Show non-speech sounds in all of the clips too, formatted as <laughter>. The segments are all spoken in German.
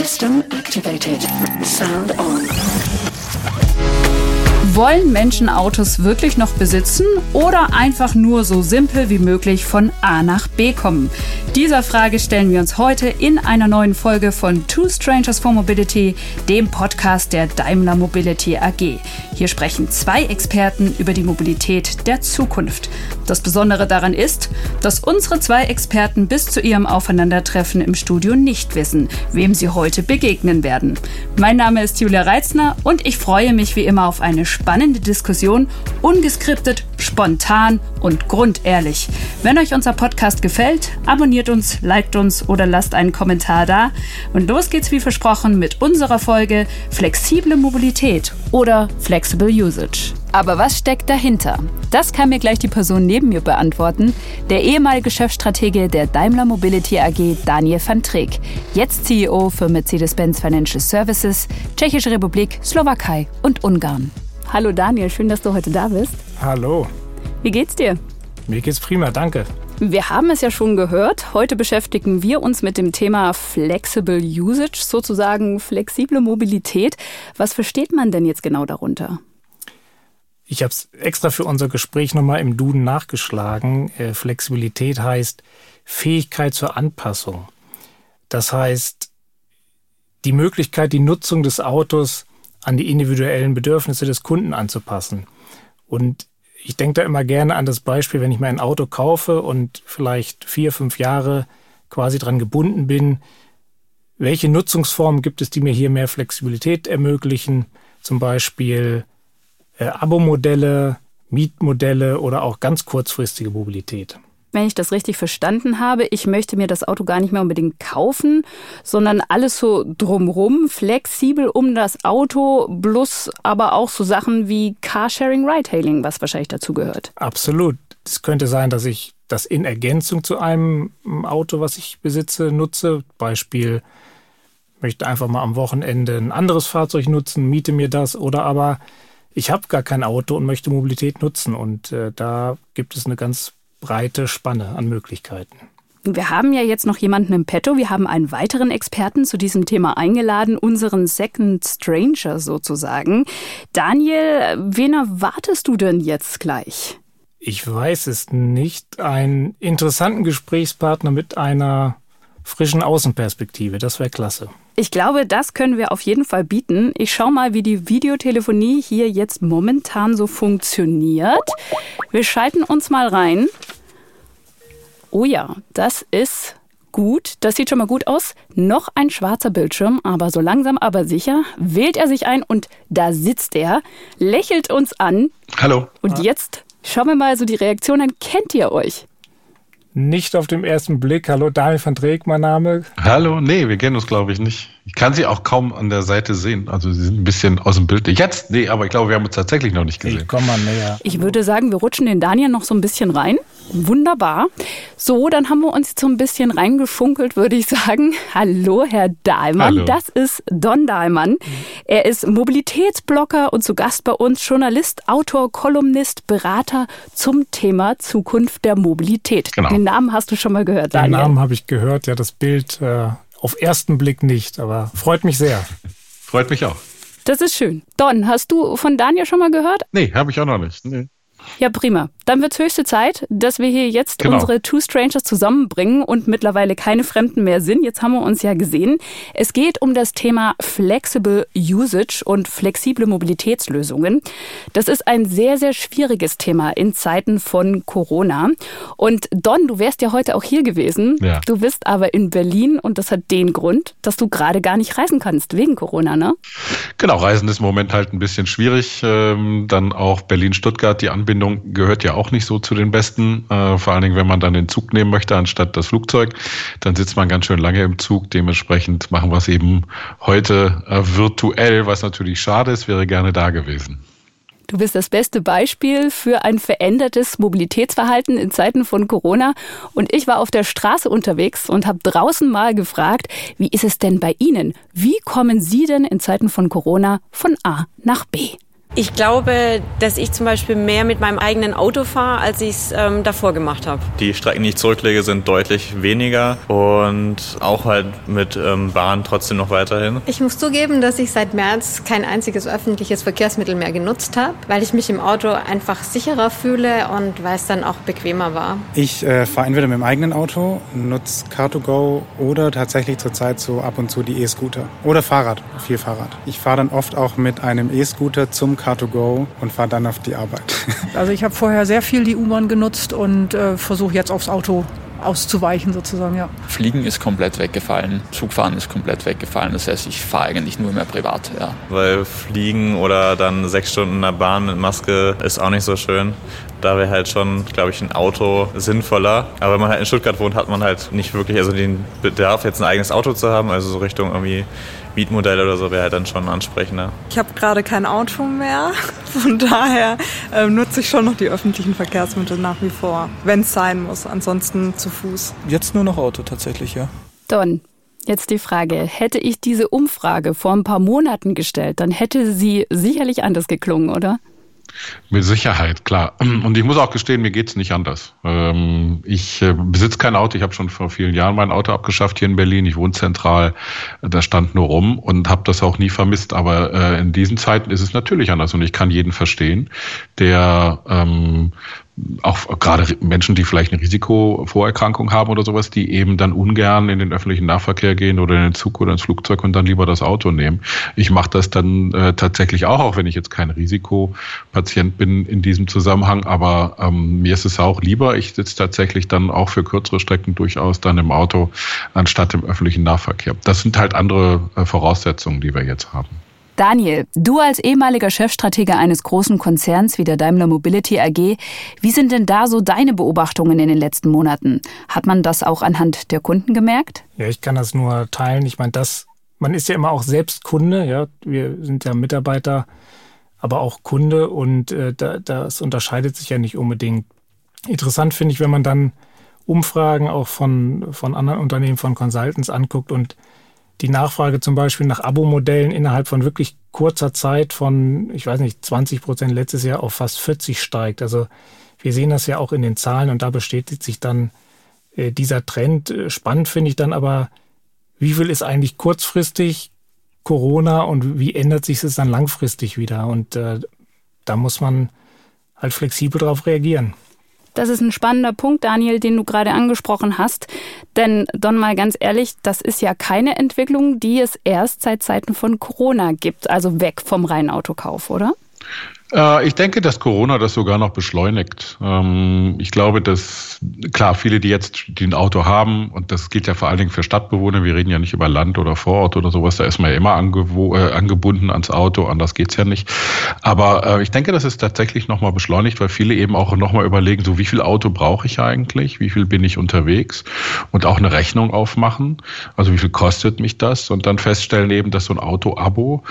System activated. Sound on. Wollen Menschen Autos wirklich noch besitzen oder einfach nur so simpel wie möglich von A nach B kommen? Dieser Frage stellen wir uns heute in einer neuen Folge von Two Strangers for Mobility, dem Podcast der Daimler Mobility AG. Hier sprechen zwei Experten über die Mobilität der Zukunft. Das Besondere daran ist, dass unsere zwei Experten bis zu ihrem Aufeinandertreffen im Studio nicht wissen, wem sie heute begegnen werden. Mein Name ist Julia Reitzner und ich freue mich wie immer auf eine spannende Diskussion, ungeskriptet, spontan und grundehrlich. Wenn euch unser Podcast gefällt, abonniert uns, liked uns oder lasst einen Kommentar da. Und los geht's wie versprochen mit unserer Folge Flexible Mobilität oder Flexible Usage. Aber was steckt dahinter? Das kann mir gleich die Person neben mir beantworten, der ehemalige Chefstratege der Daimler Mobility AG Daniel van Treek, jetzt CEO für Mercedes-Benz Financial Services, Tschechische Republik, Slowakei und Ungarn. Hallo Daniel, schön, dass du heute da bist. Hallo. Wie geht's dir? Mir geht's prima, danke. Wir haben es ja schon gehört. Heute beschäftigen wir uns mit dem Thema Flexible Usage, sozusagen flexible Mobilität. Was versteht man denn jetzt genau darunter? Ich habe es extra für unser Gespräch nochmal im Duden nachgeschlagen. Äh, Flexibilität heißt Fähigkeit zur Anpassung. Das heißt, die Möglichkeit, die Nutzung des Autos an die individuellen Bedürfnisse des Kunden anzupassen. Und ich denke da immer gerne an das Beispiel, wenn ich mir ein Auto kaufe und vielleicht vier, fünf Jahre quasi dran gebunden bin. Welche Nutzungsformen gibt es, die mir hier mehr Flexibilität ermöglichen? Zum Beispiel äh, Abo-Modelle, Mietmodelle oder auch ganz kurzfristige Mobilität. Wenn ich das richtig verstanden habe, ich möchte mir das Auto gar nicht mehr unbedingt kaufen, sondern alles so drumrum, flexibel um das Auto, plus aber auch so Sachen wie Carsharing, Ride-Hailing, was wahrscheinlich dazu gehört. Absolut. Es könnte sein, dass ich das in Ergänzung zu einem Auto, was ich besitze, nutze. Beispiel, möchte einfach mal am Wochenende ein anderes Fahrzeug nutzen, miete mir das oder aber ich habe gar kein Auto und möchte Mobilität nutzen. Und äh, da gibt es eine ganz breite Spanne an Möglichkeiten. Wir haben ja jetzt noch jemanden im Petto. Wir haben einen weiteren Experten zu diesem Thema eingeladen, unseren Second Stranger sozusagen. Daniel, wen erwartest du denn jetzt gleich? Ich weiß es nicht. Einen interessanten Gesprächspartner mit einer frischen Außenperspektive. Das wäre klasse. Ich glaube, das können wir auf jeden Fall bieten. Ich schaue mal, wie die Videotelefonie hier jetzt momentan so funktioniert. Wir schalten uns mal rein. Oh ja, das ist gut. Das sieht schon mal gut aus. Noch ein schwarzer Bildschirm, aber so langsam aber sicher wählt er sich ein und da sitzt er, lächelt uns an. Hallo. Und jetzt schauen wir mal so die Reaktion an. Kennt ihr euch? Nicht auf den ersten Blick. Hallo, Daniel van Dreek, mein Name. Hallo, nee, wir kennen uns, glaube ich, nicht. Ich kann sie auch kaum an der Seite sehen. Also sie sind ein bisschen aus dem Bild. Jetzt? Nee, aber ich glaube, wir haben uns tatsächlich noch nicht gesehen. Ich komm mal näher. Ich würde sagen, wir rutschen den Daniel noch so ein bisschen rein. Wunderbar. So, dann haben wir uns jetzt so ein bisschen reingeschunkelt, würde ich sagen. Hallo, Herr Dahlmann. Hallo. Das ist Don Dahlmann. Er ist Mobilitätsblocker und zu Gast bei uns Journalist, Autor, Kolumnist, Berater zum Thema Zukunft der Mobilität. Genau. Den Namen hast du schon mal gehört, Den Daniel. Namen habe ich gehört, ja, das Bild äh, auf ersten Blick nicht, aber freut mich sehr. Freut mich auch. Das ist schön. Don, hast du von Daniel schon mal gehört? Nee, habe ich auch noch nicht. Nee. Ja, prima. Dann wird es höchste Zeit, dass wir hier jetzt Genau. unsere Two Strangers zusammenbringen und mittlerweile keine Fremden mehr sind. Jetzt haben wir uns ja gesehen. Es geht um das Thema Flexible Usage und flexible Mobilitätslösungen. Das ist ein sehr, sehr schwieriges Thema in Zeiten von Corona. Und Don, du wärst ja heute auch hier gewesen. Ja. Du bist aber in Berlin und das hat den Grund, dass du gerade gar nicht reisen kannst wegen Corona, ne? Genau, Reisen ist im Moment halt ein bisschen schwierig. Ähm, dann auch Berlin-Stuttgart, die Anbindung gehört ja auch nicht so zu den besten. Äh, vor allen Dingen, wenn man dann den Zug nehmen möchte anstatt das Flugzeug, dann sitzt man ganz schön lange im Zug. Dementsprechend machen wir es eben heute äh, virtuell, was natürlich schade ist, wäre gerne da gewesen. Du bist das beste Beispiel für ein verändertes Mobilitätsverhalten in Zeiten von Corona. Und ich war auf der Straße unterwegs und habe draußen mal gefragt, wie ist es denn bei Ihnen? Wie kommen Sie denn in Zeiten von Corona von A nach B? Ich glaube, dass ich zum Beispiel mehr mit meinem eigenen Auto fahre, als ich es ähm, davor gemacht habe. Die Strecken, die ich zurücklege, sind deutlich weniger und auch halt mit ähm, Bahn trotzdem noch weiterhin. Ich muss zugeben, dass ich seit März kein einziges öffentliches Verkehrsmittel mehr genutzt habe, weil ich mich im Auto einfach sicherer fühle und weil es dann auch bequemer war. Ich äh, fahre entweder mit dem eigenen Auto, nutze Car2Go oder tatsächlich zurzeit so ab und zu die E-Scooter oder Fahrrad, viel Fahrrad. Ich fahre dann oft auch mit einem E-Scooter zum Car2Go und fahre dann auf die Arbeit. <laughs> Also ich habe vorher sehr viel die U-Bahn genutzt und äh, versuche jetzt aufs Auto auszuweichen sozusagen, ja. Fliegen ist komplett weggefallen, Zugfahren ist komplett weggefallen. Das heißt, ich fahre eigentlich nur mehr privat, ja. Weil Fliegen oder dann sechs Stunden in der Bahn mit Maske ist auch nicht so schön. Da wäre halt schon, glaube ich, ein Auto sinnvoller. Aber wenn man halt in Stuttgart wohnt, hat man halt nicht wirklich also den Bedarf, jetzt ein eigenes Auto zu haben. Also so Richtung irgendwie Mietmodell oder so wäre halt dann schon ansprechender. Ich habe gerade kein Auto mehr, <laughs> von daher äh, nutze ich schon noch die öffentlichen Verkehrsmittel nach wie vor, wenn es sein muss, ansonsten zu Fuß. Jetzt nur noch Auto tatsächlich, ja. Don, Jetzt die Frage, hätte ich diese Umfrage vor ein paar Monaten gestellt, dann hätte sie sicherlich anders geklungen, oder? Mit Sicherheit, klar. <clears throat> Und ich muss auch gestehen, mir geht's nicht anders. Ähm, ich äh, besitze kein Auto. Ich habe schon vor vielen Jahren mein Auto abgeschafft hier in Berlin. Ich wohne zentral. Da stand nur rum und habe das auch nie vermisst. Aber äh, in diesen Zeiten ist es natürlich anders. Und ich kann jeden verstehen, der ähm, auch gerade Menschen, die vielleicht eine Risikovorerkrankung haben oder sowas, die eben dann ungern in den öffentlichen Nahverkehr gehen oder in den Zug oder ins Flugzeug und dann lieber das Auto nehmen. Ich mache das dann äh, tatsächlich auch, auch wenn ich jetzt kein Risikopatient bin in diesem Zusammenhang, aber ähm, mir ist es auch lieber, ich sitze tatsächlich dann auch für kürzere Strecken durchaus dann im Auto anstatt im öffentlichen Nahverkehr. Das sind halt andere äh, Voraussetzungen, die wir jetzt haben. Daniel, du als ehemaliger Chefstratege eines großen Konzerns wie der Daimler Mobility AG, wie sind denn da so deine Beobachtungen in den letzten Monaten? Hat man das auch anhand der Kunden gemerkt? Ja, ich kann das nur teilen. Ich meine, das, man ist ja immer auch selbst Kunde, ja. Wir sind ja Mitarbeiter, aber auch Kunde und äh, da, das unterscheidet sich ja nicht unbedingt. Interessant finde ich, wenn man dann Umfragen auch von, von anderen Unternehmen, von Consultants anguckt und die Nachfrage zum Beispiel nach Abo-Modellen innerhalb von wirklich kurzer Zeit von, ich weiß nicht, 20 Prozent letztes Jahr auf fast 40 steigt. Also wir sehen das ja auch in den Zahlen und da bestätigt sich dann äh, dieser Trend. Äh, spannend finde ich dann aber, wie viel ist eigentlich kurzfristig Corona und wie ändert sich es dann langfristig wieder? Und äh, da muss man halt flexibel darauf reagieren. Das ist ein spannender Punkt, Daniel, den du gerade angesprochen hast. Denn, Don, mal ganz ehrlich, das ist ja keine Entwicklung, die es erst seit Zeiten von Corona gibt, also weg vom reinen Autokauf, oder? Äh, ich denke, dass Corona das sogar noch beschleunigt. Ähm, ich glaube, dass, klar, viele, die jetzt die ein Auto haben, und das gilt ja vor allen Dingen für Stadtbewohner, wir reden ja nicht über Land oder Vorort oder sowas, da ist man ja immer äh, angebunden ans Auto, anders geht's ja nicht. Aber äh, ich denke, das ist tatsächlich nochmal beschleunigt, weil viele eben auch nochmal überlegen, so wie viel Auto brauche ich eigentlich, wie viel bin ich unterwegs und auch eine Rechnung aufmachen, also wie viel kostet mich das und dann feststellen eben, dass so ein Auto-Abo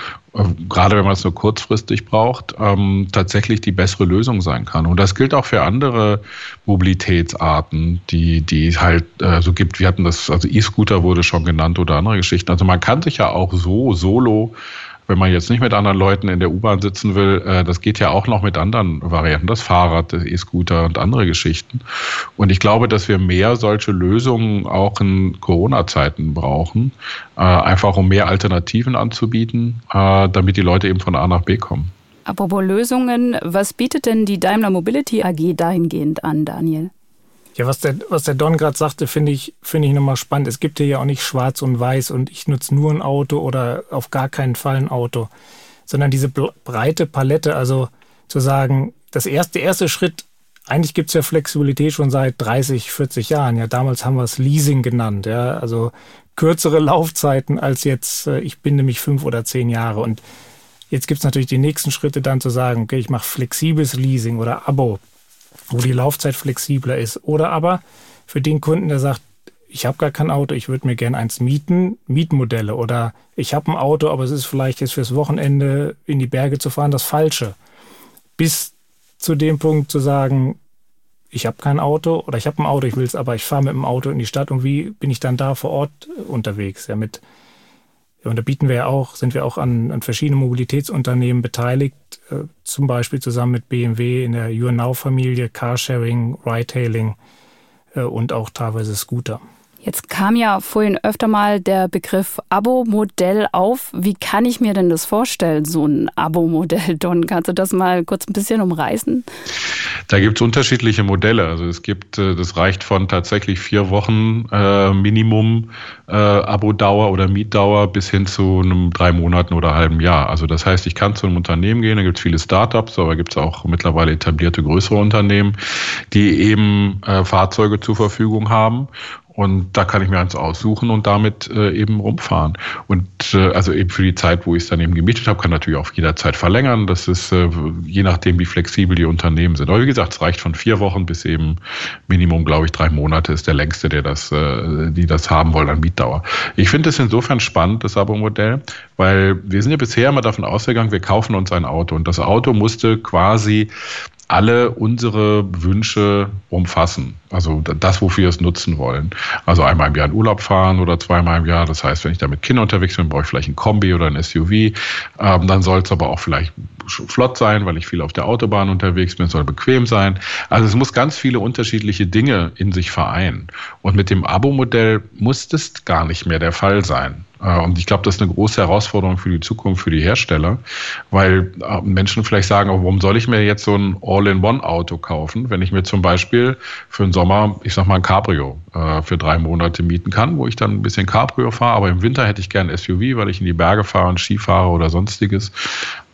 gerade wenn man es nur kurzfristig braucht, ähm, tatsächlich die bessere Lösung sein kann. Und das gilt auch für andere Mobilitätsarten, die, die halt äh, so gibt. Wir hatten das, also E-Scooter wurde schon genannt oder andere Geschichten. Also man kann sich ja auch so solo wenn man jetzt nicht mit anderen Leuten in der U-Bahn sitzen will, äh, das geht ja auch noch mit anderen Varianten, das Fahrrad, der E-Scooter und andere Geschichten. Und ich glaube, dass wir mehr solche Lösungen auch in Corona-Zeiten brauchen, äh, einfach um mehr Alternativen anzubieten, äh, damit die Leute eben von A nach B kommen. Apropos Lösungen, was bietet denn die Daimler Mobility AG dahingehend an, Daniel? Ja, was der, was der Don gerade sagte, finde ich, finde ich nochmal spannend. Es gibt hier ja auch nicht schwarz und weiß und ich nutze nur ein Auto oder auf gar keinen Fall ein Auto, sondern diese breite Palette, also zu sagen, das erste, der erste Schritt, eigentlich gibt es ja Flexibilität schon seit 30, 40 Jahren. Ja, damals haben wir es Leasing genannt, ja, also kürzere Laufzeiten als jetzt, äh, ich bin nämlich fünf oder zehn Jahre. Und jetzt gibt es natürlich die nächsten Schritte dann zu sagen, okay, ich mache flexibles Leasing oder Abo wo die Laufzeit flexibler ist. Oder aber für den Kunden, der sagt, ich habe gar kein Auto, ich würde mir gerne eins mieten, Mietmodelle. Oder ich habe ein Auto, aber es ist vielleicht jetzt fürs Wochenende in die Berge zu fahren das Falsche. Bis zu dem Punkt zu sagen, ich habe kein Auto oder ich habe ein Auto, ich will es, aber ich fahre mit dem Auto in die Stadt und wie bin ich dann da vor Ort unterwegs? Ja, mit Und da bieten wir ja auch, sind wir auch an, an verschiedenen Mobilitätsunternehmen beteiligt, äh, zum Beispiel zusammen mit BMW in der YouNow-Familie, Carsharing, Ride-Hailing äh, und auch teilweise Scooter. Jetzt kam ja vorhin öfter mal der Begriff Abo-Modell auf. Wie kann ich mir denn das vorstellen, so ein Abo-Modell, <laughs> Don? Kannst du das mal kurz ein bisschen umreißen? Da gibt es unterschiedliche Modelle. Also es gibt, äh, das reicht von tatsächlich vier Wochen äh, Minimum äh, Abo-Dauer oder Mietdauer bis hin zu einem drei Monaten oder halben Jahr. Also das heißt, ich kann zu einem Unternehmen gehen, da gibt es viele Startups, aber gibt es auch mittlerweile etablierte größere Unternehmen, die eben äh, Fahrzeuge zur Verfügung haben und da kann ich mir eins aussuchen und damit äh, eben rumfahren. Und äh, also eben für die Zeit, wo ich es dann eben gemietet habe, kann natürlich auch jederzeit verlängern. Das ist äh, je nachdem, wie flexibel die Unternehmen sind. Aber wie gesagt, es reicht von vier Wochen bis eben Minimum, glaube ich, drei Monate ist der längste, der das, äh, die das haben wollen an Mietdauer. Ich finde es insofern spannend, das Abo-Modell, weil wir sind ja bisher immer davon ausgegangen, wir kaufen uns ein Auto und das Auto musste quasi alle unsere Wünsche umfassen. Also das, wofür wir es nutzen wollen. Also einmal im Jahr in Urlaub fahren oder zweimal im Jahr. Das heißt, wenn ich da mit Kindern unterwegs bin, brauche ich vielleicht ein Kombi oder ein SUV. Ähm, dann soll es aber auch vielleicht flott sein, weil ich viel auf der Autobahn unterwegs bin. Es soll bequem sein. Also es muss ganz viele unterschiedliche Dinge in sich vereinen. Und mit dem Abo-Modell muss das gar nicht mehr der Fall sein. Äh, und ich glaube, das ist eine große Herausforderung für die Zukunft, für die Hersteller, weil äh, Menschen vielleicht sagen, warum soll ich mir jetzt so ein All-in-One-Auto kaufen, wenn ich mir zum Beispiel für den Sommer, ich sag mal, ein Cabrio äh, für drei Monate mieten kann, wo ich dann ein bisschen Cabrio fahre, aber im Winter hätte ich gerne SUV, weil ich in die Berge fahre und Ski fahre oder sonstiges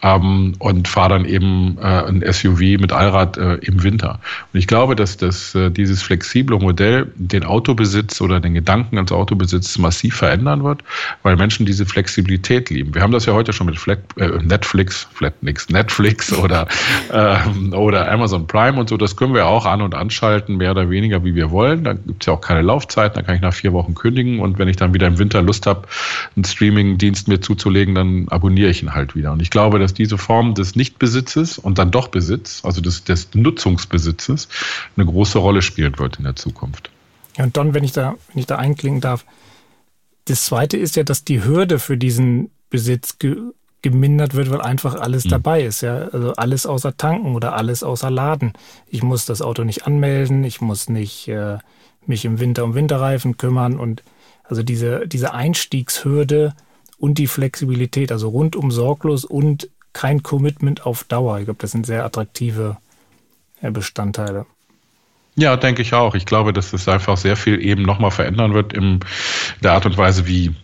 ähm, und fahre dann eben äh, ein SUV mit Allrad äh, im Winter. Und ich glaube, dass das, äh, dieses flexible Modell den Autobesitz oder den Gedanken ans Autobesitz massiv verändern wird, weil Menschen diese Flexibilität lieben. Wir haben das ja heute schon mit Flat, äh, Netflix, Flatnix, Netflix <laughs> oder, äh, oder Amazon Prime und so. Das können wir auch an- und anschalten, mehr oder weniger, wie wir wollen. Da gibt es ja auch keine Laufzeit, da kann ich nach vier Wochen kündigen und wenn ich dann wieder im Winter Lust habe, einen Streaming-Dienst mir zuzulegen, dann abonniere ich ihn halt wieder. Und ich glaube, dass diese Form des Nichtbesitzes und dann doch Besitz, also des, des Nutzungsbesitzes, eine große Rolle spielen wird in der Zukunft. Ja, und Don, wenn ich da, wenn ich da einklinken darf, das zweite ist ja, dass die Hürde für diesen Besitz ge gemindert wird, weil einfach alles mhm. dabei ist. Ja? Also alles außer tanken oder alles außer laden. Ich muss das Auto nicht anmelden, ich muss nicht äh, mich im Winter um Winterreifen kümmern und also diese, diese Einstiegshürde und die Flexibilität, also rundum sorglos und kein Commitment auf Dauer. Ich glaube, das sind sehr attraktive äh, Bestandteile. Ja, denke ich auch. Ich glaube, dass es einfach sehr viel eben nochmal verändern wird in der Art und Weise, wie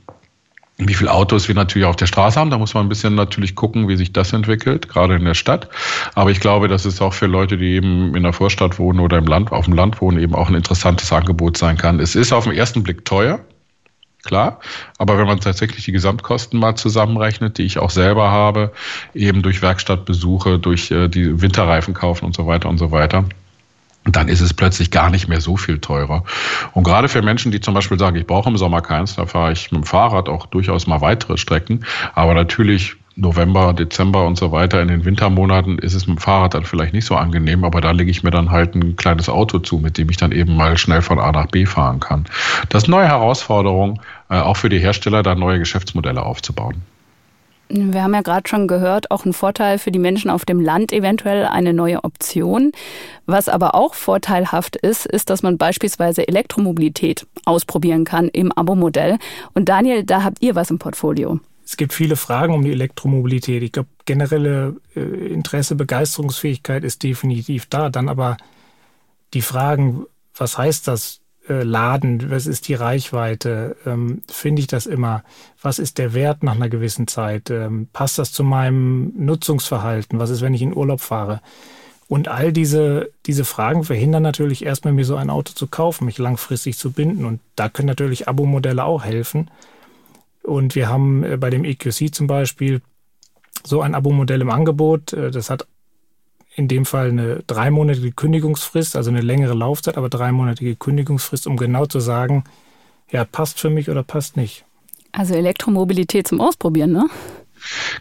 wie viele Autos wir natürlich auf der Straße haben. Da muss man ein bisschen natürlich gucken, wie sich das entwickelt, gerade in der Stadt. Aber ich glaube, dass es auch für Leute, die eben in der Vorstadt wohnen oder im Land, auf dem Land wohnen, eben auch ein interessantes Angebot sein kann. Es ist auf den ersten Blick teuer klar. Aber wenn man tatsächlich die Gesamtkosten mal zusammenrechnet, die ich auch selber habe, eben durch Werkstattbesuche, durch äh, die Winterreifen kaufen und so weiter und so weiter, dann ist es plötzlich gar nicht mehr so viel teurer. Und gerade für Menschen, die zum Beispiel sagen, ich brauche im Sommer keins, da fahre ich mit dem Fahrrad auch durchaus mal weitere Strecken. Aber natürlich November, Dezember und so weiter, in den Wintermonaten ist es mit dem Fahrrad dann vielleicht nicht so angenehm, aber da lege ich mir dann halt ein kleines Auto zu, mit dem ich dann eben mal schnell von A nach B fahren kann. Das ist neue Herausforderung, äh, auch für die Hersteller, da neue Geschäftsmodelle aufzubauen. Wir haben ja gerade schon gehört, auch ein Vorteil für die Menschen auf dem Land, eventuell eine neue Option. Was aber auch vorteilhaft ist, ist, dass man beispielsweise Elektromobilität ausprobieren kann im Abo-Modell. Und Daniel, da habt ihr was im Portfolio. Es gibt viele Fragen um die Elektromobilität. Ich glaube, generelle äh, Interesse, Begeisterungsfähigkeit ist definitiv da. Dann aber die Fragen, was heißt das? Äh, Laden, was ist die Reichweite? Ähm, Finde ich das immer? Was ist der Wert nach einer gewissen Zeit? Ähm, passt das zu meinem Nutzungsverhalten? Was ist, wenn ich in Urlaub fahre? Und all diese, diese Fragen verhindern natürlich erstmal, mir so ein Auto zu kaufen, mich langfristig zu binden. Und da können natürlich Abo-Modelle auch helfen. Und wir haben äh, bei dem EQC zum Beispiel so ein Abo-Modell im Angebot. Äh, das hat in dem Fall eine dreimonatige Kündigungsfrist, also eine längere Laufzeit, aber dreimonatige Kündigungsfrist, um genau zu sagen, ja, passt für mich oder passt nicht. Also Elektromobilität zum Ausprobieren, ne?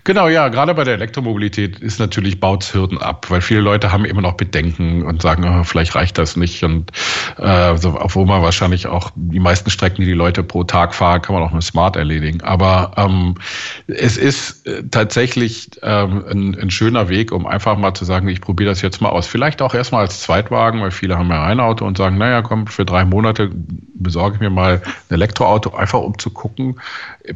Genau, ja, gerade bei der Elektromobilität ist natürlich baut ab, weil viele Leute haben immer noch Bedenken und sagen, oh, vielleicht reicht das nicht. Und äh, so, obwohl man wahrscheinlich auch die meisten Strecken, die die Leute pro Tag fahren, kann man auch mit Smart erledigen. Aber ähm, es ist äh, tatsächlich ähm, ein, ein schöner Weg, um einfach mal zu sagen, ich probiere das jetzt mal aus. Vielleicht auch erstmal als Zweitwagen, weil viele haben ja ein Auto und sagen, naja, komm, für drei Monate besorge ich mir mal ein Elektroauto, einfach um zu gucken,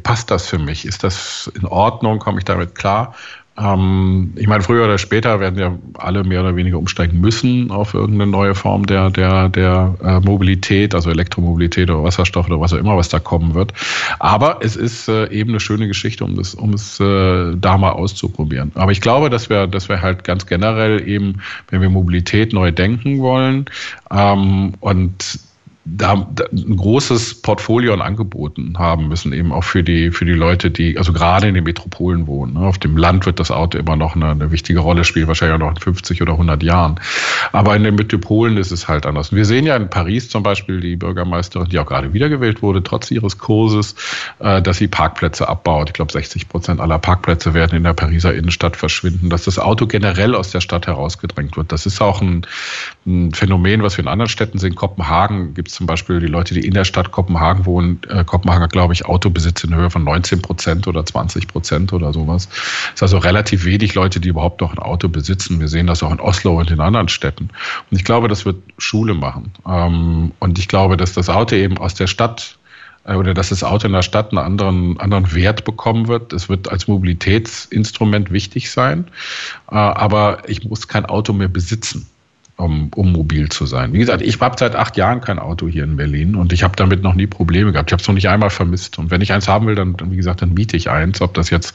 passt das für mich? Ist das in Ordnung? Komme ich damit klar? Ähm, ich meine, früher oder später werden ja alle mehr oder weniger umsteigen müssen auf irgendeine neue Form der, der, der äh, Mobilität, also Elektromobilität oder Wasserstoff oder was auch immer, was da kommen wird. Aber es ist äh, eben eine schöne Geschichte, um, das, um es äh, da mal auszuprobieren. Aber ich glaube, dass wir, dass wir halt ganz generell eben, wenn wir Mobilität neu denken wollen ähm, und da, da ein großes Portfolio an Angeboten haben müssen, eben auch für die, für die Leute, die, also gerade in den Metropolen wohnen. Ne? Auf dem Land wird das Auto immer noch eine, eine wichtige Rolle spielen, wahrscheinlich auch noch in 50 oder 100 Jahren. Aber in den Metropolen ist es halt anders. Wir sehen ja in Paris zum Beispiel die Bürgermeisterin, die auch gerade wiedergewählt wurde, trotz ihres Kurses, äh, dass sie Parkplätze abbaut. Ich glaube, 60 Prozent aller Parkplätze werden in der Pariser Innenstadt verschwinden, dass das Auto generell aus der Stadt herausgedrängt wird. Das ist auch ein, ein Phänomen, was wir in anderen Städten sehen. Kopenhagen gibt es zum Beispiel die Leute, die in der Stadt Kopenhagen wohnen. Äh, Kopenhagen glaube ich, Autobesitz in Höhe von 19 Prozent oder 20 Prozent oder sowas. Es ist also relativ wenig Leute, die überhaupt noch ein Auto besitzen. Wir sehen das auch in Oslo und in anderen Städten. Und ich glaube, das wird Schule machen. Ähm, und ich glaube, dass das Auto eben aus der Stadt äh, oder dass das Auto in der Stadt einen anderen, anderen Wert bekommen wird. Es wird als Mobilitätsinstrument wichtig sein, äh, aber ich muss kein Auto mehr besitzen um, um mobil zu sein. Wie gesagt, ich habe seit acht Jahren kein Auto hier in Berlin und ich habe damit noch nie Probleme gehabt. Ich habe es noch nicht einmal vermisst. Und wenn ich eins haben will, dann, wie gesagt, dann miete ich eins. Ob das jetzt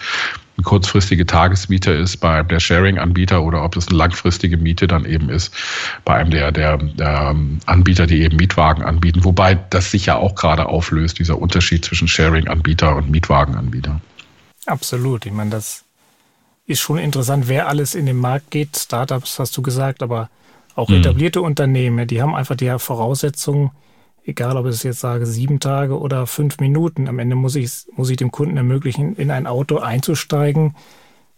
eine kurzfristige Tagesmiete ist bei der Sharing-Anbieter oder ob es eine langfristige Miete dann eben ist bei einem der, der, der Anbieter, die eben Mietwagen anbieten. Wobei das sich ja auch gerade auflöst, dieser Unterschied zwischen Sharing-Anbieter und Mietwagenanbieter. Absolut. Ich meine, das ist schon interessant, wer alles in den Markt geht. Startups hast du gesagt, aber auch mhm. etablierte Unternehmen, die haben einfach die Voraussetzungen, egal ob ich jetzt sage, sieben Tage oder fünf Minuten. Am Ende muss ich, muss ich dem Kunden ermöglichen, in ein Auto einzusteigen,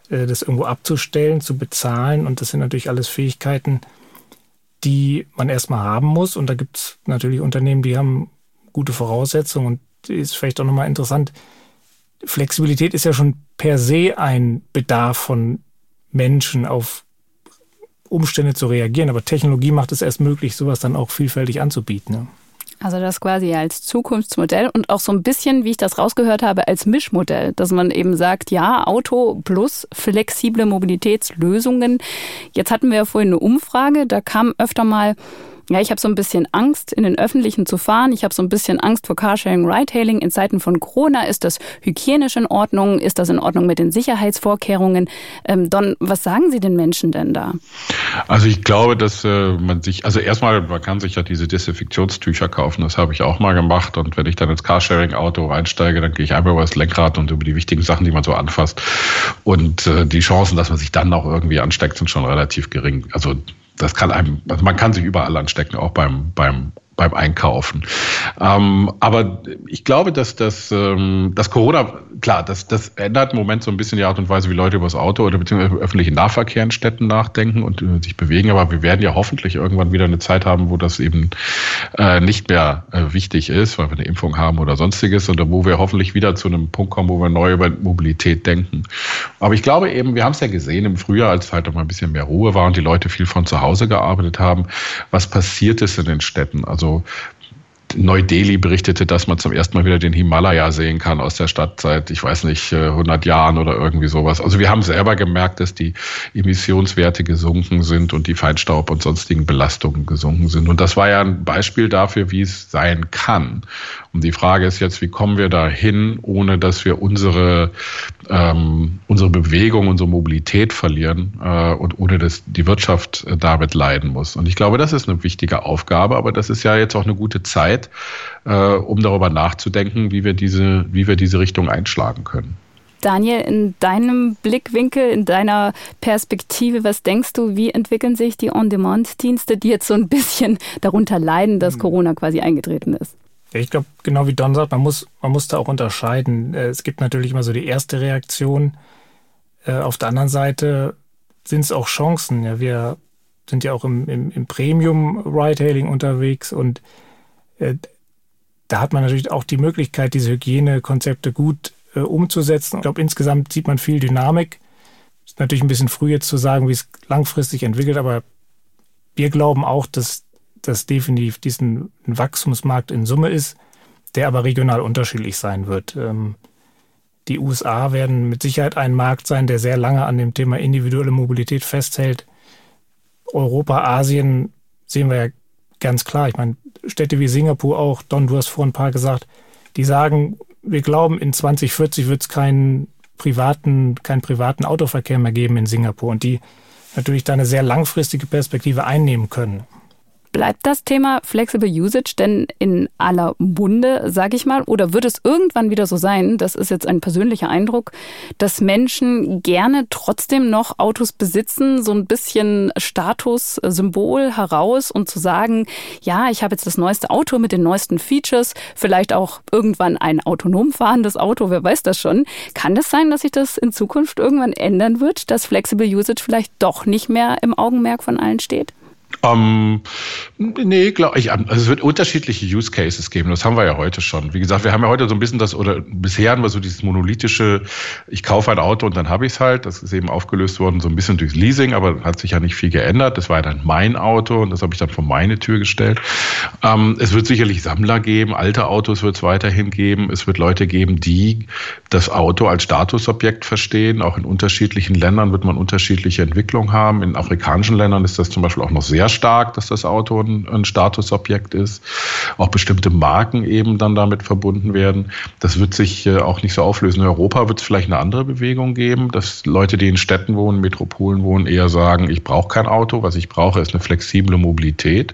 äh, das irgendwo abzustellen, zu bezahlen. Und das sind natürlich alles Fähigkeiten, die man erstmal haben muss. Und da gibt es natürlich Unternehmen, die haben gute Voraussetzungen. Und ist vielleicht auch nochmal interessant. Flexibilität ist ja schon per se ein Bedarf von Menschen auf Umstände zu reagieren. Aber Technologie macht es erst möglich, sowas dann auch vielfältig anzubieten. Ne? Also das quasi als Zukunftsmodell und auch so ein bisschen, wie ich das rausgehört habe, als Mischmodell, dass man eben sagt, ja, Auto plus flexible Mobilitätslösungen. Jetzt hatten wir ja vorhin eine Umfrage, da kam öfter mal ja, ich habe so ein bisschen Angst, in den Öffentlichen zu fahren. Ich habe so ein bisschen Angst vor Carsharing, Ridehailing. In Zeiten von Corona ist das hygienisch in Ordnung? Ist das in Ordnung mit den Sicherheitsvorkehrungen? Ähm, Don, was sagen Sie den Menschen denn da? Also ich glaube, dass äh, man sich, also erstmal, man kann sich ja diese Desinfektionstücher kaufen. Das habe ich auch mal gemacht. Und wenn ich dann ins Carsharing-Auto reinsteige, dann gehe ich einfach über das Lenkrad und über die wichtigen Sachen, die man so anfasst. Und äh, die Chancen, dass man sich dann auch irgendwie ansteckt, sind schon relativ gering. Also das kann einem, also man kann sich überall anstecken, auch beim, beim beim Einkaufen. Ähm, aber ich glaube, dass das, ähm, das Corona, klar, das, das ändert im Moment so ein bisschen die Art und Weise, wie Leute über das Auto oder beziehungsweise öffentlichen Nahverkehr in Städten nachdenken und äh, sich bewegen. Aber wir werden ja hoffentlich irgendwann wieder eine Zeit haben, wo das eben äh, nicht mehr äh, wichtig ist, weil wir eine Impfung haben oder sonstiges und wo wir hoffentlich wieder zu einem Punkt kommen, wo wir neu über Mobilität denken. Aber ich glaube eben, wir haben es ja gesehen im Frühjahr, als halt noch mal ein bisschen mehr Ruhe war und die Leute viel von zu Hause gearbeitet haben, was passiert ist in den Städten. Also also Neu-Delhi berichtete, dass man zum ersten Mal wieder den Himalaya sehen kann aus der Stadt seit, ich weiß nicht, 100 äh, Jahren oder irgendwie sowas. Also wir haben selber gemerkt, dass die Emissionswerte gesunken sind und die Feinstaub und sonstigen Belastungen gesunken sind. Und das war ja ein Beispiel dafür, wie es sein kann. Und die Frage ist jetzt, wie kommen wir da hin, ohne dass wir unsere, ähm, unsere Bewegung, unsere Mobilität verlieren äh, und ohne dass die Wirtschaft äh, damit leiden muss. Und ich glaube, das ist eine wichtige Aufgabe, aber das ist ja jetzt auch eine gute Zeit, äh, um darüber nachzudenken, wie wir diese, wie wir diese Richtung einschlagen können. Daniel, in deinem Blickwinkel, in deiner Perspektive, was denkst du, wie entwickeln sich die On-Demand-Dienste, die jetzt so ein bisschen darunter leiden, dass hm. Corona quasi eingetreten ist? Ja, ich glaube, genau wie Don sagt, man muss, man muss da auch unterscheiden. Äh, es gibt natürlich immer so die erste Reaktion, Äh, auf der anderen Seite sind es auch Chancen. Ja, wir sind ja auch im, im, im Premium-Ride-Hailing unterwegs und äh, da hat man natürlich auch die Möglichkeit, diese Hygienekonzepte gut äh, umzusetzen. Ich glaube, insgesamt sieht man viel Dynamik. Ist natürlich ein bisschen früh jetzt zu sagen, wie es langfristig entwickelt, aber wir glauben auch, dass das definitiv diesen Wachstumsmarkt in Summe ist, der aber regional unterschiedlich sein wird. Ähm, die USA werden mit Sicherheit ein Markt sein, der sehr lange an dem Thema individuelle Mobilität festhält. Europa, Asien sehen wir ja ganz klar. Ich meine, Städte wie Singapur auch, Don, du hast vor ein paar gesagt, die sagen, wir glauben, in 2040 wird es keinen privaten, keinen privaten Autoverkehr mehr geben in Singapur und die natürlich da eine sehr langfristige Perspektive einnehmen können. Bleibt das Thema Flexible Usage denn in aller Munde, sage ich mal, oder wird es irgendwann wieder so sein, das ist jetzt ein persönlicher Eindruck, dass Menschen gerne trotzdem noch Autos besitzen, so ein bisschen Statussymbol heraus und zu sagen, ja, ich habe jetzt das neueste Auto mit den neuesten Features, vielleicht auch irgendwann ein autonom fahrendes Auto, wer weiß das schon. Kann es das sein, dass sich das in Zukunft irgendwann ändern wird, dass Flexible Usage vielleicht doch nicht mehr im Augenmerk von allen steht? Ähm, nee, glaube ich. Also es wird unterschiedliche Use Cases geben. Das haben wir ja heute schon. Wie gesagt, wir haben ja heute so ein bisschen das, oder bisher haben wir so dieses monolithische, ich kaufe ein Auto und dann habe ich es halt. Das ist eben aufgelöst worden, so ein bisschen durchs Leasing, aber hat sich ja nicht viel geändert. Das war ja dann mein Auto und das habe ich dann vor meine Tür gestellt. Ähm, es wird sicherlich Sammler geben, alte Autos wird es weiterhin geben. Es wird Leute geben, die das Auto als Statusobjekt verstehen. Auch in unterschiedlichen Ländern wird man unterschiedliche Entwicklungen haben. In afrikanischen Ländern ist das zum Beispiel auch noch sehr stark, dass das Auto ein, ein Statusobjekt ist. Auch bestimmte Marken eben dann damit verbunden werden. Das wird sich äh, auch nicht so auflösen. In Europa wird es vielleicht eine andere Bewegung geben, dass Leute, die in Städten wohnen, Metropolen wohnen, eher sagen, ich brauche kein Auto, was ich brauche, ist eine flexible Mobilität.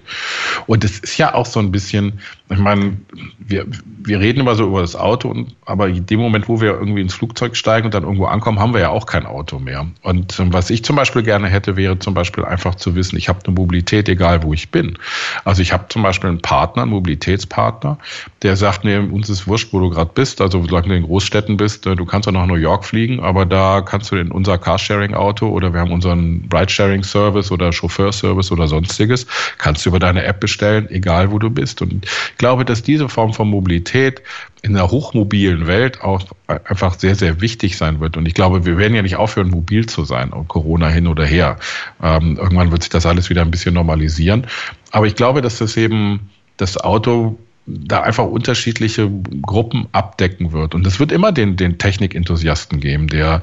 Und es ist ja auch so ein bisschen, ich meine, wir, wir reden immer so über das Auto, und, aber in dem Moment, wo wir irgendwie ins Flugzeug steigen und dann irgendwo ankommen, haben wir ja auch kein Auto mehr. Und ähm, was ich zum Beispiel gerne hätte, wäre zum Beispiel einfach zu wissen, ich habe eine Mobilität egal wo ich bin. Also ich habe zum Beispiel einen Partner, einen Mobilitätspartner, der sagt, nee, uns ist wurscht, wo du gerade bist. Also solange du in Großstädten bist, äh, du kannst auch nach New York fliegen, aber da kannst du in unser Carsharing-Auto oder wir haben unseren Ride-Sharing-Service oder Chauffeur-Service oder sonstiges, kannst du über deine App bestellen, egal wo du bist. Und glaube, dass diese Form von Mobilität in der hochmobilen Welt auch einfach sehr, sehr wichtig sein wird. Und ich glaube, wir werden ja nicht aufhören, mobil zu sein, und Corona hin oder her. Ähm, irgendwann wird sich das alles wieder ein bisschen normalisieren. Aber ich glaube, dass das eben das Auto da einfach unterschiedliche Gruppen abdecken wird. Und es wird immer den, den Technikenthusiasten geben, der,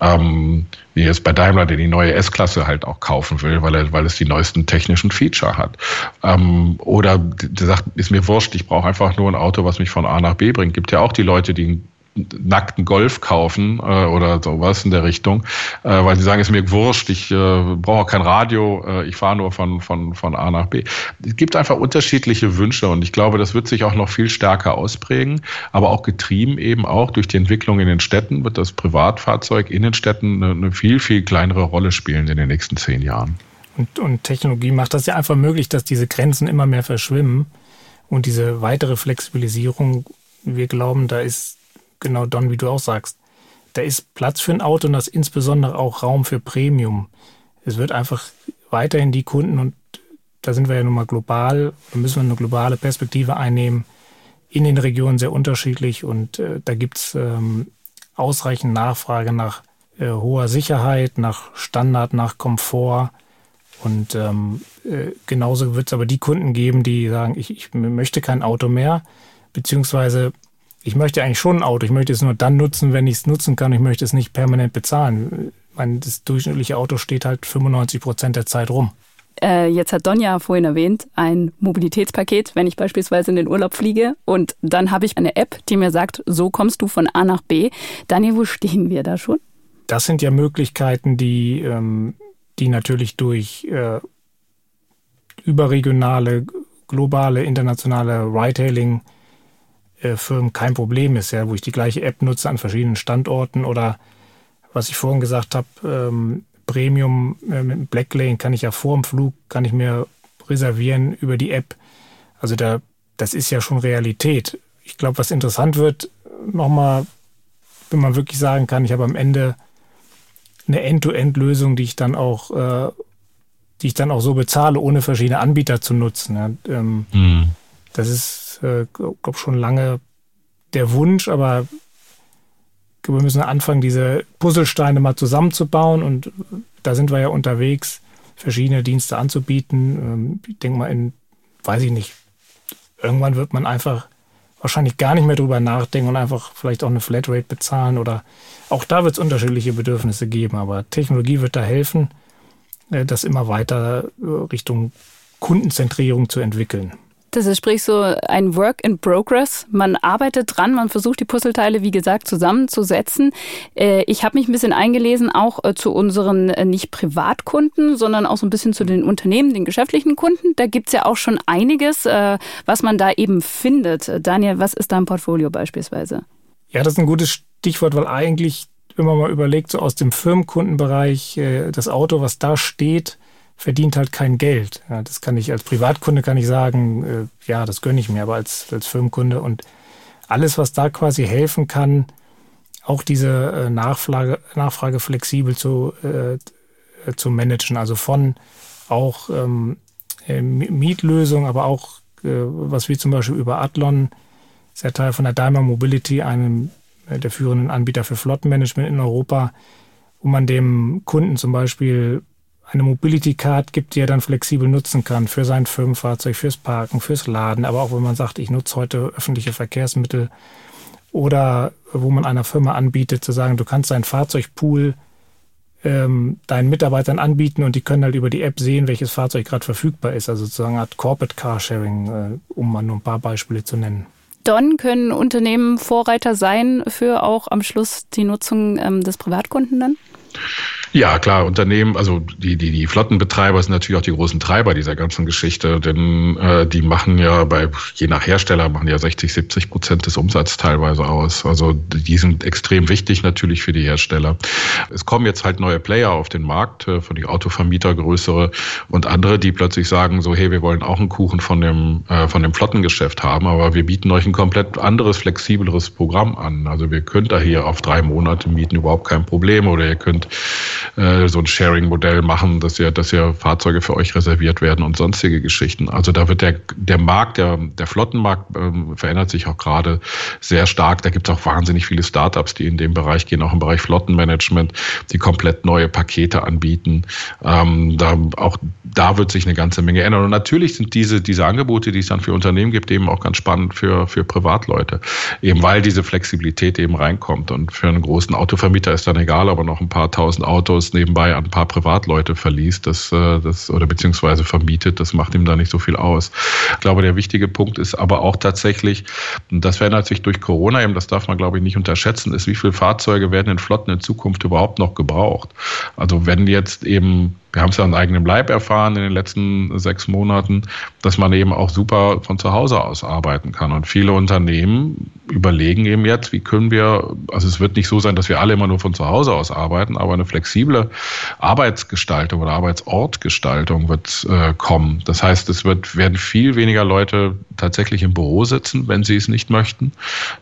ähm, wie jetzt bei Daimler, der die neue S-Klasse halt auch kaufen will, weil, er, weil es die neuesten technischen Feature hat. Ähm, oder der sagt, ist mir wurscht, ich brauche einfach nur ein Auto, was mich von A nach B bringt. Gibt ja auch die Leute, die nackten Golf kaufen äh, oder sowas in der Richtung, äh, weil sie sagen, es ist mir wurscht, ich äh, brauche kein Radio, äh, ich fahre nur von, von, von A nach B. Es gibt einfach unterschiedliche Wünsche und ich glaube, das wird sich auch noch viel stärker ausprägen, aber auch getrieben eben auch durch die Entwicklung in den Städten wird das Privatfahrzeug in den Städten eine, eine viel, viel kleinere Rolle spielen in den nächsten zehn Jahren. Und, und Technologie macht das ja einfach möglich, dass diese Grenzen immer mehr verschwimmen und diese weitere Flexibilisierung, wir glauben, da ist genau Don, wie du auch sagst. Da ist Platz für ein Auto und da ist insbesondere auch Raum für Premium. Es wird einfach weiterhin die Kunden und da sind wir ja nun mal global, da müssen wir eine globale Perspektive einnehmen, in den Regionen sehr unterschiedlich und äh, da gibt's ähm, ausreichend Nachfrage nach äh, hoher Sicherheit, nach Standard, nach Komfort. Und ähm, äh, genauso wird es aber die Kunden geben, die sagen, ich, ich möchte kein Auto mehr, beziehungsweise ich möchte eigentlich schon ein Auto. Ich möchte es nur dann nutzen, wenn ich es nutzen kann. Ich möchte es nicht permanent bezahlen. Mein, das durchschnittliche Auto steht halt 95 Prozent der Zeit rum. Äh, jetzt hat Donja vorhin erwähnt, ein Mobilitätspaket, wenn ich beispielsweise in den Urlaub fliege und dann habe ich eine App, die mir sagt, so kommst du von A nach B. Daniel, wo stehen wir da schon? Das sind ja Möglichkeiten, die, ähm, die natürlich durch äh, überregionale, globale, internationale Ride-Hailing äh, Firmen kein Problem ist, ja, wo ich die gleiche App nutze an verschiedenen Standorten oder was ich vorhin gesagt habe, ähm, Premium äh, mit Blacklane kann ich ja vor dem Flug, kann ich mir reservieren über die App. Also da, das ist ja schon Realität. Ich glaube, was interessant wird, nochmal, wenn man wirklich sagen kann, ich habe am Ende eine End-to-End-Lösung, die ich dann auch, äh, die ich dann auch so bezahle, ohne verschiedene Anbieter zu nutzen. Ja, ähm, mhm. Das ist, äh, glaube schon lange der Wunsch, aber wir müssen anfangen, diese Puzzlesteine mal zusammenzubauen und da sind wir ja unterwegs, verschiedene Dienste anzubieten. Ähm, ich denke mal, in, weiß ich nicht, irgendwann wird man einfach wahrscheinlich gar nicht mehr drüber nachdenken und einfach vielleicht auch eine Flatrate bezahlen oder auch da wird es unterschiedliche Bedürfnisse geben, aber Technologie wird da helfen, äh, das immer weiter äh, Richtung Kundenzentrierung zu entwickeln. Das ist sprich so ein Work in Progress. Man arbeitet dran, man versucht die Puzzleteile, wie gesagt, zusammenzusetzen. Äh, ich habe mich ein bisschen eingelesen, auch äh, zu unseren äh, nicht Privatkunden, sondern auch so ein bisschen zu den Unternehmen, den geschäftlichen Kunden. Da gibt es ja auch schon einiges, was man da eben findet. Daniel, was ist da im Portfolio beispielsweise? Ja, das ist ein gutes Stichwort, weil eigentlich, wenn man mal überlegt, so aus dem Firmenkundenbereich, das Auto, was da steht, verdient halt kein Geld. Ja, das kann ich als Privatkunde kann ich sagen, äh, ja, das gönne ich mir, aber als, als Firmenkunde und alles, was da quasi helfen kann, auch diese äh, Nachfrage, Nachfrage flexibel zu, äh, zu managen. Also von auch ähm, äh, Mietlösungen, aber auch äh, was wir zum Beispiel über Athlon, ist ja Teil von der Daimler Mobility, einem äh, der führenden Anbieter für Flottenmanagement in Europa, wo man dem Kunden zum Beispiel eine Mobility Card gibt, die er dann flexibel nutzen kann für sein Firmenfahrzeug, fürs Parken, fürs Laden, aber auch wenn man sagt, ich nutze heute öffentliche Verkehrsmittel oder wo man einer Firma anbietet, zu sagen, du kannst deinen Fahrzeugpool ähm, deinen Mitarbeitern anbieten und die können halt über die App sehen, welches Fahrzeug gerade verfügbar ist. Also sozusagen Art Corporate Carsharing, äh, um mal nur ein paar Beispiele zu nennen. Don können Unternehmen Vorreiter sein für auch am Schluss die Nutzung ähm, des Privatkunden dann? Ja, klar, Unternehmen, also die, die, die Flottenbetreiber sind natürlich auch die großen Treiber dieser ganzen Geschichte, denn äh, die machen ja bei, je nach Hersteller, machen ja 60, 70 Prozent des Umsatzes teilweise aus. Also die sind extrem wichtig natürlich für die Hersteller. Es kommen jetzt halt neue Player auf den Markt, äh, von die Autovermieter, größere und andere, die plötzlich sagen so, hey, wir wollen auch einen Kuchen von dem, äh, von dem Flottengeschäft haben, aber wir bieten euch ein komplett anderes, flexibleres Programm an. Also wir könnt da hier auf drei Monate mieten, überhaupt kein Problem, oder ihr könnt äh, so ein Sharing-Modell machen, dass ja, dass ja Fahrzeuge für euch reserviert werden und sonstige Geschichten. Also da wird der, der Markt, der, der Flottenmarkt ähm, verändert sich auch gerade sehr stark. Da gibt es auch wahnsinnig viele Startups, die in dem Bereich gehen, auch im Bereich Flottenmanagement, die komplett neue Pakete anbieten. Ähm, da, auch da wird sich eine ganze Menge ändern. Und natürlich sind diese, diese Angebote, die es dann für Unternehmen gibt, eben auch ganz spannend für, für Privatleute. Eben weil diese Flexibilität eben reinkommt. Und für einen großen Autovermieter ist dann egal, aber noch ein paar tausend Autos nebenbei an ein paar Privatleute verliest, das, äh, das, oder beziehungsweise vermietet, das macht ihm da nicht so viel aus. Ich glaube, der wichtige Punkt ist aber auch tatsächlich, und das verändert sich durch Corona eben, das darf man glaube ich nicht unterschätzen, ist, wie viele Fahrzeuge werden in Flotten in Zukunft überhaupt noch gebraucht. Also wenn jetzt eben wir haben es ja an eigenem Leib erfahren in den letzten sechs Monaten, dass man eben auch super von zu Hause aus arbeiten kann. Und viele Unternehmen überlegen eben jetzt, wie können wir, also es wird nicht so sein, dass wir alle immer nur von zu Hause aus arbeiten, aber eine flexible Arbeitsgestaltung oder Arbeitsortgestaltung wird äh, kommen. Das heißt, es wird, werden viel weniger Leute tatsächlich im Büro sitzen, wenn sie es nicht möchten,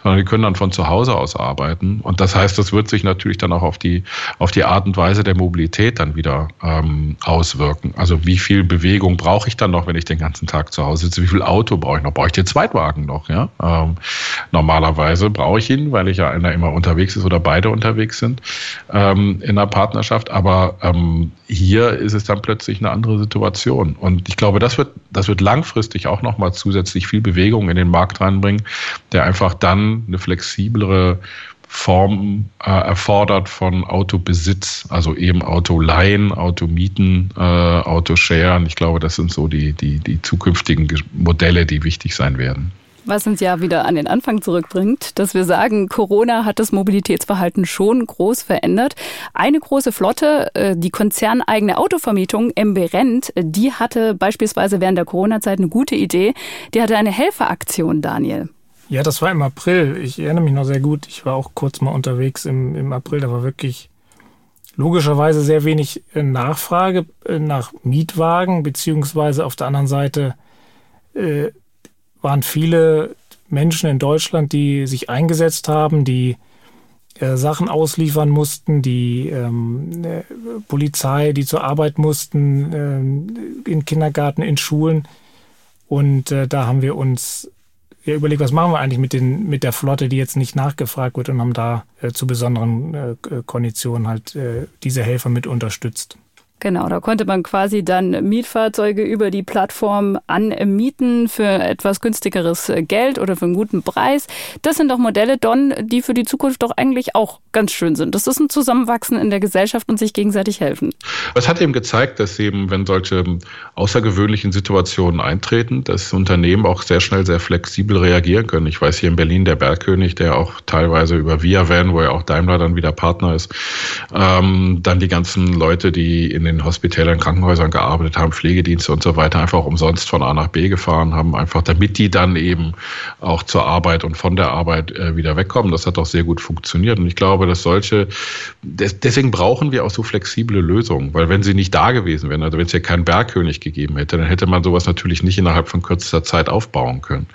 sondern die können dann von zu Hause aus arbeiten. Und das heißt, das wird sich natürlich dann auch auf die, auf die Art und Weise der Mobilität dann wieder ähm, auswirken. Also wie viel Bewegung brauche ich dann noch, wenn ich den ganzen Tag zu Hause sitze? Wie viel Auto brauche ich noch? Brauche ich den Zweitwagen noch? Ja? Ähm, normalerweise brauche ich ihn, weil ich ja einer immer unterwegs ist oder beide unterwegs sind ähm, in einer Partnerschaft. Aber ähm, hier ist es dann plötzlich eine andere Situation. Und ich glaube, das wird, das wird langfristig auch nochmal zusätzlich viel Bewegung in den Markt reinbringen, der einfach dann eine flexiblere Form äh, erfordert von Autobesitz, also eben Autoleihen, Automieten, äh, Autosharen. Ich glaube, das sind so die, die, die zukünftigen Modelle, die wichtig sein werden. Was uns ja wieder an den Anfang zurückbringt, dass wir sagen, Corona hat das Mobilitätsverhalten schon groß verändert. Eine große Flotte, äh, die konzerneigene Autovermietung MB Rent, die hatte beispielsweise während der Corona-Zeit eine gute Idee. Die hatte eine Helferaktion, Daniel. Ja, das war im April. Ich erinnere mich noch sehr gut. Ich war auch kurz mal unterwegs im, im April. Da war wirklich logischerweise sehr wenig äh, Nachfrage äh, nach Mietwagen, beziehungsweise auf der anderen Seite äh, waren viele Menschen in Deutschland, die sich eingesetzt haben, die äh, Sachen ausliefern mussten, die ähm, äh, Polizei, die zur Arbeit mussten, äh, in Kindergarten, in Schulen. Und äh, da haben wir uns ja, überlegt, was machen wir eigentlich mit, den, mit der Flotte, die jetzt nicht nachgefragt wird und haben da äh, zu besonderen äh, Konditionen halt äh, diese Helfer mit unterstützt. Genau, da konnte man quasi dann Mietfahrzeuge über die Plattform anmieten für etwas günstigeres Geld oder für einen guten Preis. Das sind doch Modelle, Don, die für die Zukunft doch eigentlich auch ganz schön sind. Das ist ein Zusammenwachsen in der Gesellschaft und sich gegenseitig helfen. Es hat eben gezeigt, dass eben, wenn solche außergewöhnlichen Situationen eintreten, dass Unternehmen auch sehr schnell sehr flexibel reagieren können. Ich weiß hier in Berlin der Bergkönig, der auch teilweise über Via Van, wo ja auch Daimler dann wieder Partner ist, ähm, dann die ganzen Leute, die in den hospitäleren Krankenhäusern gearbeitet haben, Pflegedienste und so weiter, einfach umsonst von A nach B gefahren haben, einfach damit die dann eben auch zur Arbeit und von der Arbeit äh, wieder wegkommen. Das hat auch sehr gut funktioniert. Und ich glaube, dass solche, deswegen brauchen wir auch so flexible Lösungen, weil wenn sie nicht da gewesen wären, also wenn es hier keinen Bergkönig gegeben hätte, dann hätte man sowas natürlich nicht innerhalb von kürzester Zeit aufbauen können.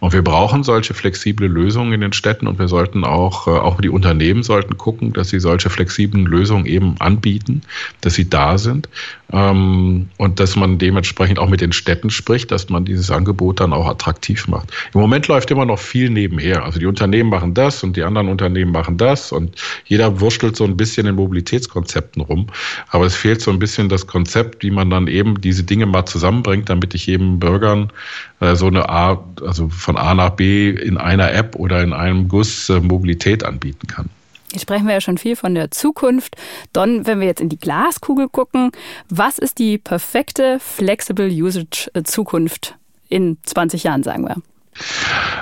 Und wir brauchen solche flexible Lösungen in den Städten und wir sollten auch, äh, auch die Unternehmen sollten gucken, dass sie solche flexiblen Lösungen eben anbieten, dass sie da sind ähm, und dass man dementsprechend auch mit den Städten spricht, dass man dieses Angebot dann auch attraktiv macht. Im Moment läuft immer noch viel nebenher. Also die Unternehmen machen das und die anderen Unternehmen machen das und jeder wurschtelt so ein bisschen in Mobilitätskonzepten rum. Aber es fehlt so ein bisschen das Konzept, wie man dann eben diese Dinge mal zusammenbringt, damit ich eben Bürgern äh, so eine A, also von A nach B in einer App oder in einem Guss äh, Mobilität anbieten kann. Jetzt sprechen wir ja schon viel von der Zukunft. Don, wenn wir jetzt in die Glaskugel gucken, was ist die perfekte Flexible Usage Zukunft in 20 Jahren, sagen wir?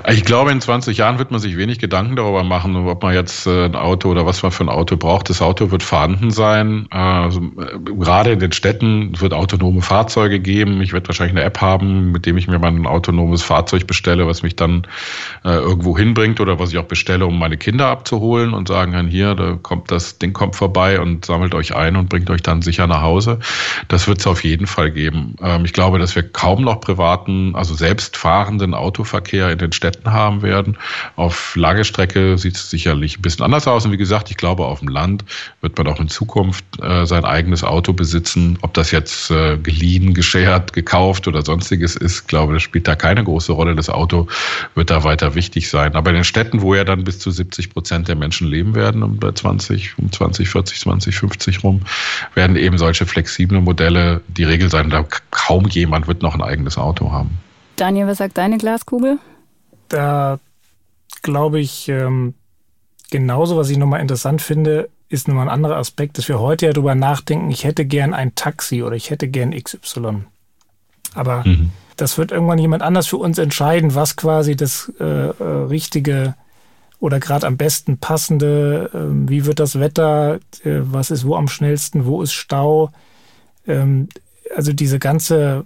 Ich glaube, in 20 Jahren wird man sich wenig Gedanken darüber machen, ob man jetzt äh, ein Auto oder was man für ein Auto braucht. Das Auto wird vorhanden sein. Also, äh, gerade in den Städten wird autonome Fahrzeuge geben. Ich werde wahrscheinlich eine App haben, mit dem ich mir mein autonomes Fahrzeug bestelle, was mich dann äh, irgendwo hinbringt oder was ich auch bestelle, um meine Kinder abzuholen und sagen kann, hier, da kommt das Ding kommt vorbei und sammelt euch ein und bringt euch dann sicher nach Hause. Das wird es auf jeden Fall geben. Ähm, ich glaube, dass wir kaum noch privaten, also selbstfahrenden Autoverkehr Verkehr in den Städten haben werden. Auf lange Strecke sieht es sicherlich ein bisschen anders aus. Und wie gesagt, ich glaube, auf dem Land wird man auch in Zukunft äh, sein eigenes Auto besitzen. Ob das jetzt äh, geliehen, geschert, gekauft oder sonstiges ist, glaube, das spielt da keine große Rolle. Das Auto wird da weiter wichtig sein. Aber in den Städten, wo ja dann bis zu 70 Prozent der Menschen leben werden, um 20, um 20, 40, 20, 50 rum, werden eben solche flexible Modelle die Regel sein. Da kaum jemand wird noch ein eigenes Auto haben. Daniel, was sagt deine Glaskugel? Da glaube ich, ähm, genauso, was ich nochmal interessant finde, ist nochmal ein anderer Aspekt, dass wir heute ja darüber nachdenken, ich hätte gern ein Taxi oder ich hätte gern XY. Aber mhm. das wird irgendwann jemand anders für uns entscheiden, was quasi das äh, äh, richtige oder gerade am besten passende, äh, wie wird das Wetter, äh, was ist wo am schnellsten, wo ist Stau. Ähm, also diese ganze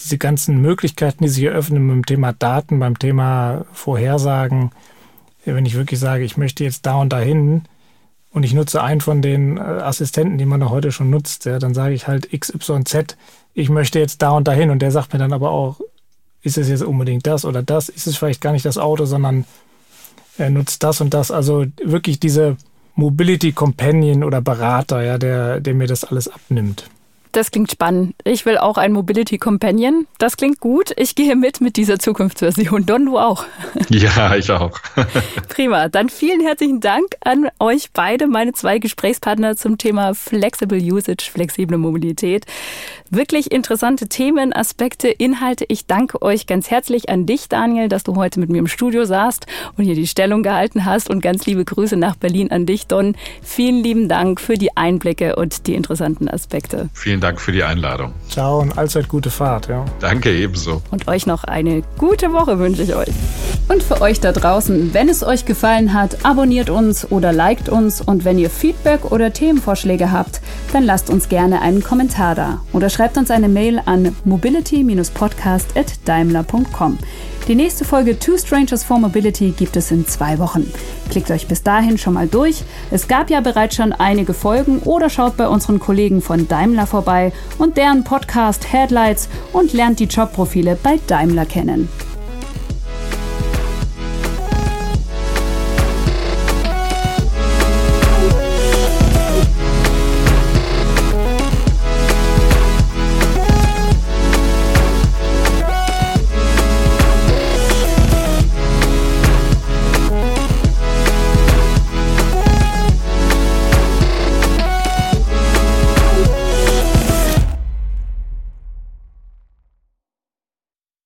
diese ganzen Möglichkeiten, die sich eröffnen beim Thema Daten, beim Thema Vorhersagen, wenn ich wirklich sage, ich möchte jetzt da und dahin und ich nutze einen von den äh, Assistenten, die man noch heute schon nutzt, ja, dann sage ich halt XYZ, ich möchte jetzt da und dahin und der sagt mir dann aber auch, ist es jetzt unbedingt das oder das, ist es vielleicht gar nicht das Auto, sondern er nutzt das und das. Also wirklich diese Mobility Companion oder Berater, ja, der, der mir das alles abnimmt. Das klingt spannend. Ich will auch ein Mobility Companion. Das klingt gut. Ich gehe mit mit dieser Zukunftsversion. Don, du auch. <laughs> Ja, ich auch. <laughs> Prima. Dann vielen herzlichen Dank an euch beide, meine zwei Gesprächspartner zum Thema Flexible Usage, flexible Mobilität. Wirklich interessante Themen, Aspekte, Inhalte. Ich danke euch ganz herzlich an dich, Daniel, dass du heute mit mir im Studio saßt und hier die Stellung gehalten hast. Und ganz liebe Grüße nach Berlin an dich, Don. Vielen lieben Dank für die Einblicke und die interessanten Aspekte. Vielen Dank für die Einladung. Ciao und allzeit gute Fahrt. Ja. Danke ebenso. Und euch noch eine gute Woche wünsche ich euch. Und für euch da draußen, wenn es euch gefallen hat, abonniert uns oder liked uns. Und wenn ihr Feedback oder Themenvorschläge habt, dann lasst uns gerne einen Kommentar da oder schreibt schreibt uns eine Mail an mobility-podcast.daimler.com. Die nächste Folge Two Strangers for Mobility gibt es in zwei Wochen. Klickt euch bis dahin schon mal durch. Es gab ja bereits schon einige Folgen oder schaut bei unseren Kollegen von Daimler vorbei und deren Podcast Headlights und lernt die Jobprofile bei Daimler kennen.